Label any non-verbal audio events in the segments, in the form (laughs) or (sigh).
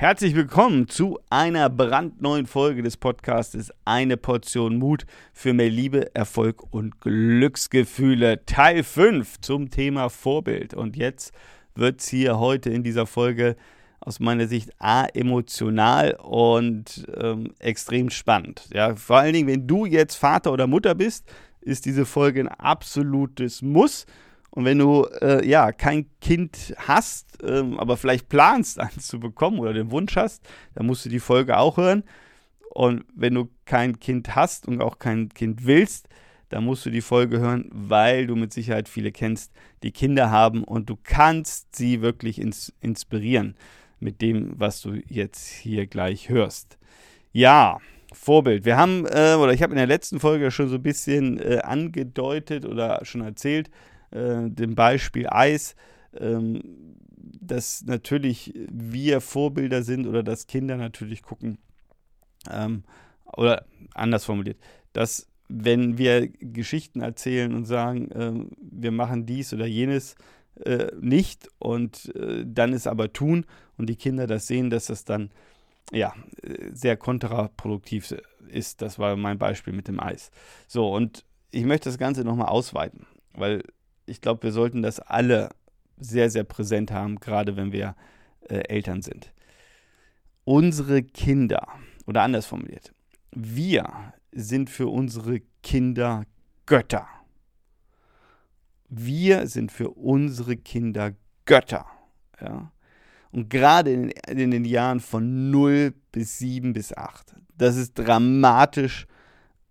Herzlich willkommen zu einer brandneuen Folge des Podcastes Eine Portion Mut für mehr Liebe, Erfolg und Glücksgefühle. Teil 5 zum Thema Vorbild. Und jetzt wird es hier heute in dieser Folge aus meiner Sicht A, emotional und ähm, extrem spannend. Ja, vor allen Dingen, wenn du jetzt Vater oder Mutter bist, ist diese Folge ein absolutes Muss. Und wenn du äh, ja kein Kind hast, ähm, aber vielleicht planst, (laughs) eins zu bekommen oder den Wunsch hast, dann musst du die Folge auch hören. Und wenn du kein Kind hast und auch kein Kind willst, dann musst du die Folge hören, weil du mit Sicherheit viele kennst, die Kinder haben und du kannst sie wirklich ins inspirieren mit dem, was du jetzt hier gleich hörst. Ja, Vorbild. Wir haben, äh, oder ich habe in der letzten Folge schon so ein bisschen äh, angedeutet oder schon erzählt, äh, dem Beispiel Eis, ähm, dass natürlich wir Vorbilder sind oder dass Kinder natürlich gucken, ähm, oder anders formuliert, dass wenn wir Geschichten erzählen und sagen, äh, wir machen dies oder jenes äh, nicht und äh, dann es aber tun und die Kinder das sehen, dass das dann ja sehr kontraproduktiv ist. Das war mein Beispiel mit dem Eis. So, und ich möchte das Ganze nochmal ausweiten, weil ich glaube, wir sollten das alle sehr, sehr präsent haben, gerade wenn wir äh, Eltern sind. Unsere Kinder, oder anders formuliert, wir sind für unsere Kinder Götter. Wir sind für unsere Kinder Götter. Ja? Und gerade in, in, den Jahren von 0 bis 7 bis 8, das ist dramatisch,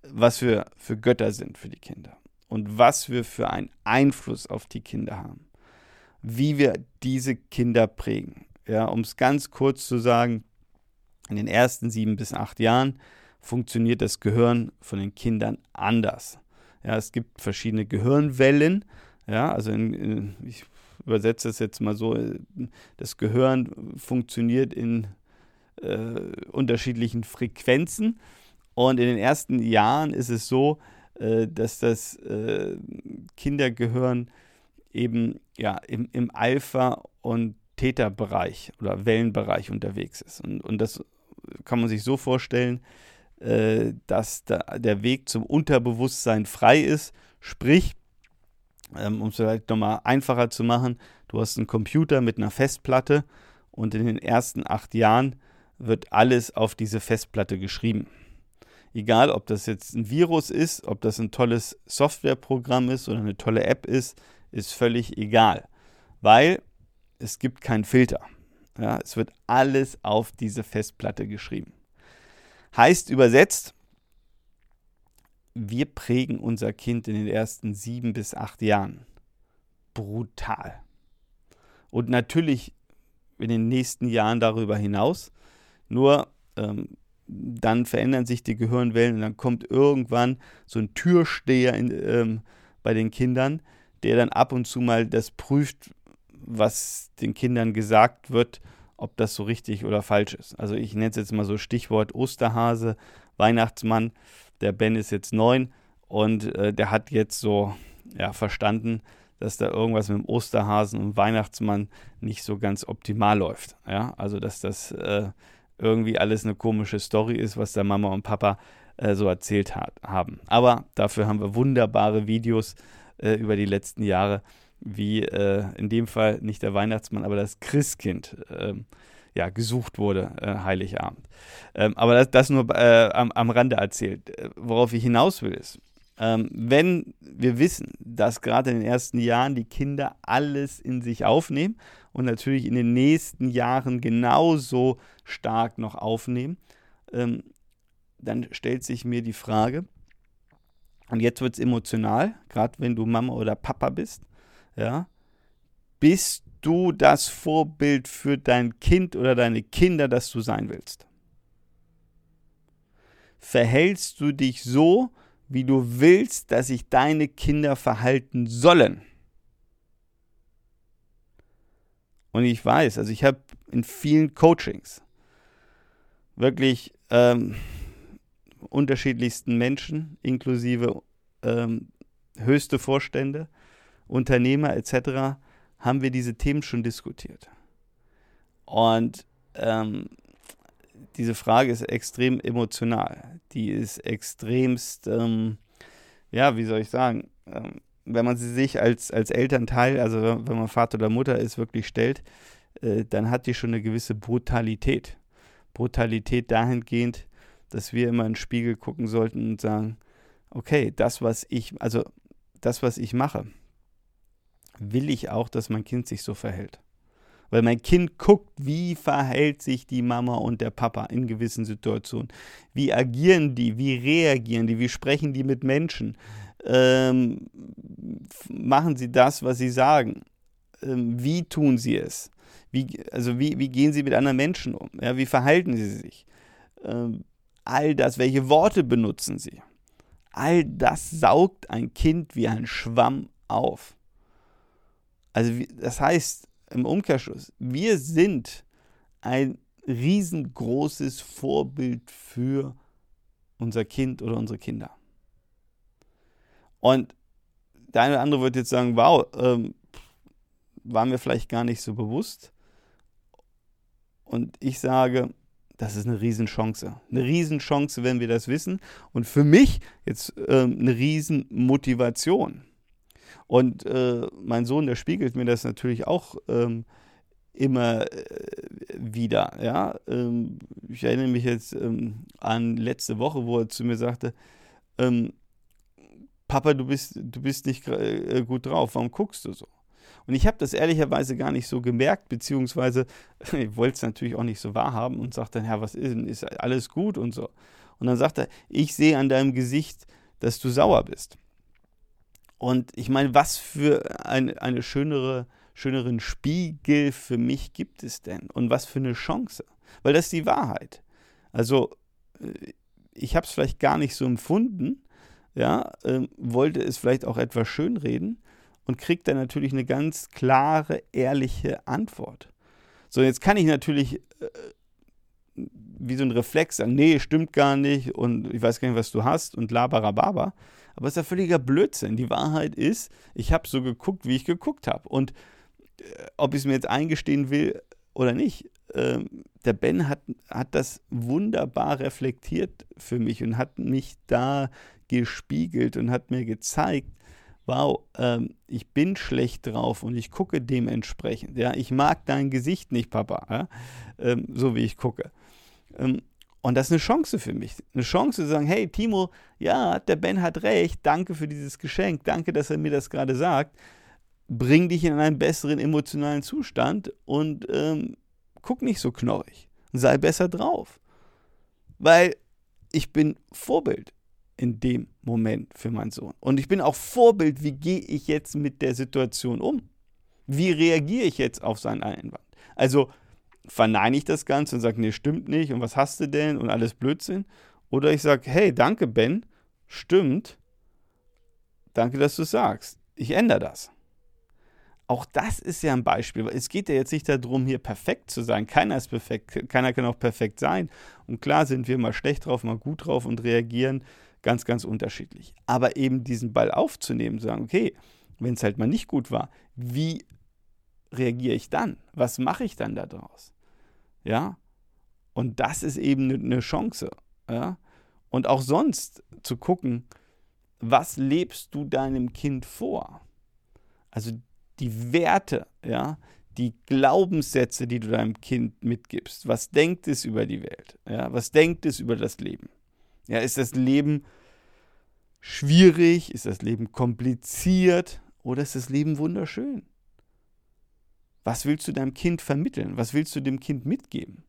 was wir für Götter sind für die Kinder und was wir für einen Einfluss auf die Kinder haben. Wie wir diese Kinder prägen. Ja, um es ganz kurz zu sagen, in den ersten sieben bis acht Jahren funktioniert das Gehirn von den Kindern anders. Ja, es gibt verschiedene Gehirnwellen. Ja, also in, in, ich übersetze das jetzt mal so: Das Gehirn funktioniert in äh, unterschiedlichen Frequenzen. Und in den ersten Jahren ist es so, äh, dass das äh, Kindergehirn eben ja, im, im Alpha- und Theta-Bereich oder Wellenbereich unterwegs ist. Und, und das kann man sich so vorstellen, äh, dass da der Weg zum Unterbewusstsein frei ist. Sprich, ähm, um es vielleicht nochmal einfacher zu machen, du hast einen Computer mit einer Festplatte und in den ersten acht Jahren wird alles auf diese Festplatte geschrieben. Egal, ob das jetzt ein Virus ist, ob das ein tolles Softwareprogramm ist oder eine tolle App ist, ist völlig egal, weil es gibt keinen Filter. Ja, es wird alles auf diese Festplatte geschrieben. Heißt übersetzt, wir prägen unser Kind in den ersten sieben bis acht Jahren. Brutal. Und natürlich in den nächsten Jahren darüber hinaus. Nur ähm, dann verändern sich die Gehirnwellen und dann kommt irgendwann so ein Türsteher in, ähm, bei den Kindern, der dann ab und zu mal das prüft, was den Kindern gesagt wird, ob das so richtig oder falsch ist. Also ich nenne es jetzt mal so Stichwort Osterhase, Weihnachtsmann. Der Ben ist jetzt neun und äh, der hat jetzt so ja, verstanden, dass da irgendwas mit dem Osterhasen und Weihnachtsmann nicht so ganz optimal läuft. Ja, also dass das äh, irgendwie alles eine komische Story ist, was da Mama und Papa äh, so erzählt hat, haben. Aber dafür haben wir wunderbare Videos äh, über die letzten Jahre, wie äh, in dem Fall nicht der Weihnachtsmann, aber das Christkind ähm, ja, gesucht wurde, äh, Heiligabend. Ähm, aber das, das nur äh, am, am Rande erzählt. Äh, worauf ich hinaus will, ist, ähm, wenn wir wissen, dass gerade in den ersten Jahren die Kinder alles in sich aufnehmen und natürlich in den nächsten Jahren genauso stark noch aufnehmen, ähm, dann stellt sich mir die Frage, und jetzt wird es emotional, gerade wenn du Mama oder Papa bist, ja, bist du das Vorbild für dein Kind oder deine Kinder, das du sein willst? Verhältst du dich so, wie du willst, dass sich deine Kinder verhalten sollen? Und ich weiß, also ich habe in vielen Coachings wirklich ähm, unterschiedlichsten Menschen, inklusive ähm, höchste Vorstände, Unternehmer etc., haben wir diese Themen schon diskutiert. Und ähm, diese Frage ist extrem emotional. Die ist extremst, ähm, ja, wie soll ich sagen, ähm, wenn man sie sich als, als Elternteil, also wenn man Vater oder Mutter ist, wirklich stellt, äh, dann hat die schon eine gewisse Brutalität. Brutalität dahingehend, dass wir immer in den Spiegel gucken sollten und sagen, okay, das, was ich, also das, was ich mache, will ich auch, dass mein Kind sich so verhält. Weil mein Kind guckt, wie verhält sich die Mama und der Papa in gewissen Situationen. Wie agieren die, wie reagieren die, wie sprechen die mit Menschen. Ähm, machen sie das, was sie sagen? Ähm, wie tun sie es? Wie, also wie, wie gehen sie mit anderen Menschen um? Ja, wie verhalten sie sich? Ähm, all das, welche Worte benutzen sie? All das saugt ein Kind wie ein Schwamm auf. Also das heißt im Umkehrschluss, wir sind ein riesengroßes Vorbild für unser Kind oder unsere Kinder. Und der eine oder andere wird jetzt sagen, wow, ähm, war mir vielleicht gar nicht so bewusst. Und ich sage, das ist eine Riesenchance. Eine Riesenchance, wenn wir das wissen. Und für mich jetzt ähm, eine Riesenmotivation. Und äh, mein Sohn, der spiegelt mir das natürlich auch ähm, immer äh, wieder. Ja? Ähm, ich erinnere mich jetzt ähm, an letzte Woche, wo er zu mir sagte, ähm, Papa, du bist, du bist nicht äh, gut drauf, warum guckst du so? Und ich habe das ehrlicherweise gar nicht so gemerkt, beziehungsweise (laughs) ich wollte es natürlich auch nicht so wahrhaben und sagte dann, Herr, was ist denn? Ist alles gut und so. Und dann sagt er, ich sehe an deinem Gesicht, dass du sauer bist. Und ich meine, was für ein, eine schönere, schöneren Spiegel für mich gibt es denn? Und was für eine Chance? Weil das ist die Wahrheit. Also, äh, ich habe es vielleicht gar nicht so empfunden, ja, äh, wollte es vielleicht auch etwas schönreden, und kriegt dann natürlich eine ganz klare, ehrliche Antwort. So, jetzt kann ich natürlich wie so ein Reflex sagen, nee, stimmt gar nicht und ich weiß gar nicht, was du hast und labarababa. Aber es ist ja völliger Blödsinn. Die Wahrheit ist, ich habe so geguckt, wie ich geguckt habe. Und äh, ob ich es mir jetzt eingestehen will oder nicht, äh, der Ben hat, hat das wunderbar reflektiert für mich und hat mich da gespiegelt und hat mir gezeigt, wow, ähm, ich bin schlecht drauf und ich gucke dementsprechend. Ja, ich mag dein Gesicht nicht, Papa, ja? ähm, so wie ich gucke. Ähm, und das ist eine Chance für mich. Eine Chance zu sagen, hey Timo, ja, der Ben hat recht, danke für dieses Geschenk, danke, dass er mir das gerade sagt. Bring dich in einen besseren emotionalen Zustand und ähm, guck nicht so knorrig. Sei besser drauf. Weil ich bin Vorbild in dem Moment für meinen Sohn. Und ich bin auch Vorbild, wie gehe ich jetzt mit der Situation um? Wie reagiere ich jetzt auf seinen Einwand? Also verneine ich das Ganze und sage, nee, stimmt nicht und was hast du denn und alles Blödsinn? Oder ich sage, hey, danke Ben, stimmt, danke, dass du es sagst. Ich ändere das. Auch das ist ja ein Beispiel. weil Es geht ja jetzt nicht darum, hier perfekt zu sein. Keiner ist perfekt, keiner kann auch perfekt sein. Und klar sind wir mal schlecht drauf, mal gut drauf und reagieren ganz, ganz unterschiedlich. Aber eben diesen Ball aufzunehmen, sagen, okay, wenn es halt mal nicht gut war, wie reagiere ich dann? Was mache ich dann daraus? Ja, und das ist eben eine ne Chance. Ja, und auch sonst zu gucken, was lebst du deinem Kind vor? Also die Werte, ja, die Glaubenssätze, die du deinem Kind mitgibst. Was denkt es über die Welt? Ja, was denkt es über das Leben? Ja, ist das Leben schwierig? Ist das Leben kompliziert? Oder ist das Leben wunderschön? Was willst du deinem Kind vermitteln? Was willst du dem Kind mitgeben?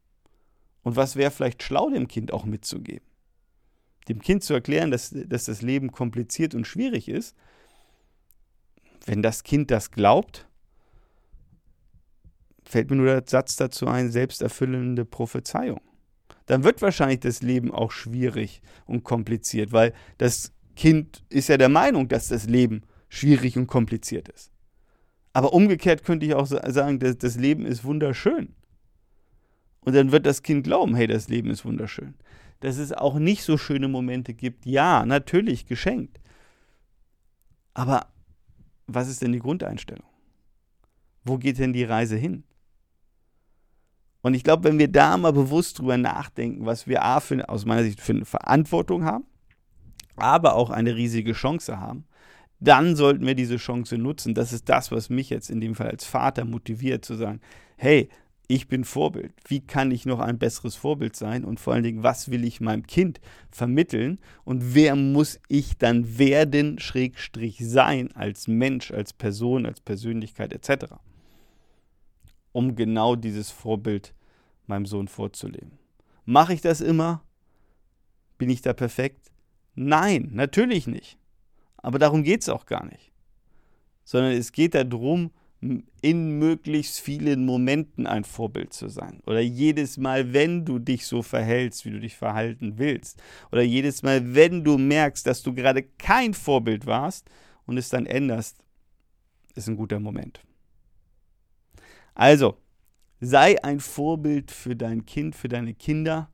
Und was wäre vielleicht schlau, dem Kind auch mitzugeben? Dem Kind zu erklären, dass, dass das Leben kompliziert und schwierig ist. Wenn das Kind das glaubt, fällt mir nur der Satz dazu ein, selbsterfüllende Prophezeiung. Dann wird wahrscheinlich das Leben auch schwierig und kompliziert, weil das Kind ist ja der Meinung, dass das Leben schwierig und kompliziert ist. Aber umgekehrt könnte ich auch sagen, dass das Leben ist wunderschön. Und dann wird das Kind glauben, hey, das Leben ist wunderschön. Dass es auch nicht so schöne Momente gibt, ja, natürlich geschenkt. Aber was ist denn die Grundeinstellung? Wo geht denn die Reise hin? Und ich glaube, wenn wir da mal bewusst drüber nachdenken, was wir A für, aus meiner Sicht für eine Verantwortung haben, aber auch eine riesige Chance haben, dann sollten wir diese Chance nutzen. Das ist das, was mich jetzt in dem Fall als Vater motiviert, zu sagen, hey, ich bin Vorbild. Wie kann ich noch ein besseres Vorbild sein? Und vor allen Dingen, was will ich meinem Kind vermitteln? Und wer muss ich dann werden, Schrägstrich sein, als Mensch, als Person, als Persönlichkeit etc., um genau dieses Vorbild meinem Sohn vorzuleben. Mache ich das immer? Bin ich da perfekt? Nein, natürlich nicht. Aber darum geht es auch gar nicht. Sondern es geht darum, in möglichst vielen Momenten ein Vorbild zu sein. Oder jedes Mal, wenn du dich so verhältst, wie du dich verhalten willst. Oder jedes Mal, wenn du merkst, dass du gerade kein Vorbild warst und es dann änderst, ist ein guter Moment. Also, sei ein Vorbild für dein Kind, für deine Kinder.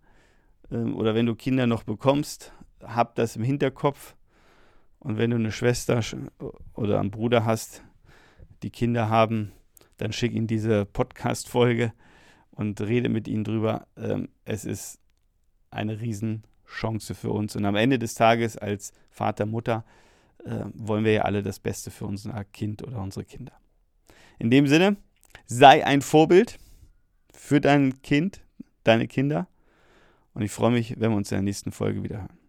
Ähm, oder wenn du Kinder noch bekommst, hab das im Hinterkopf. Und wenn du eine Schwester oder einen Bruder hast, die Kinder haben, dann schick ihnen diese Podcast-Folge und rede mit ihnen drüber. Ähm, es ist eine Riesenchance für uns. Und am Ende des Tages als Vater, Mutter äh, wollen wir ja alle das Beste für unser Kind oder unsere Kinder. In dem Sinne, sei ein Vorbild für dein Kind, deine Kinder. Und ich freue mich, wenn wir uns in der nächsten Folge wieder hören.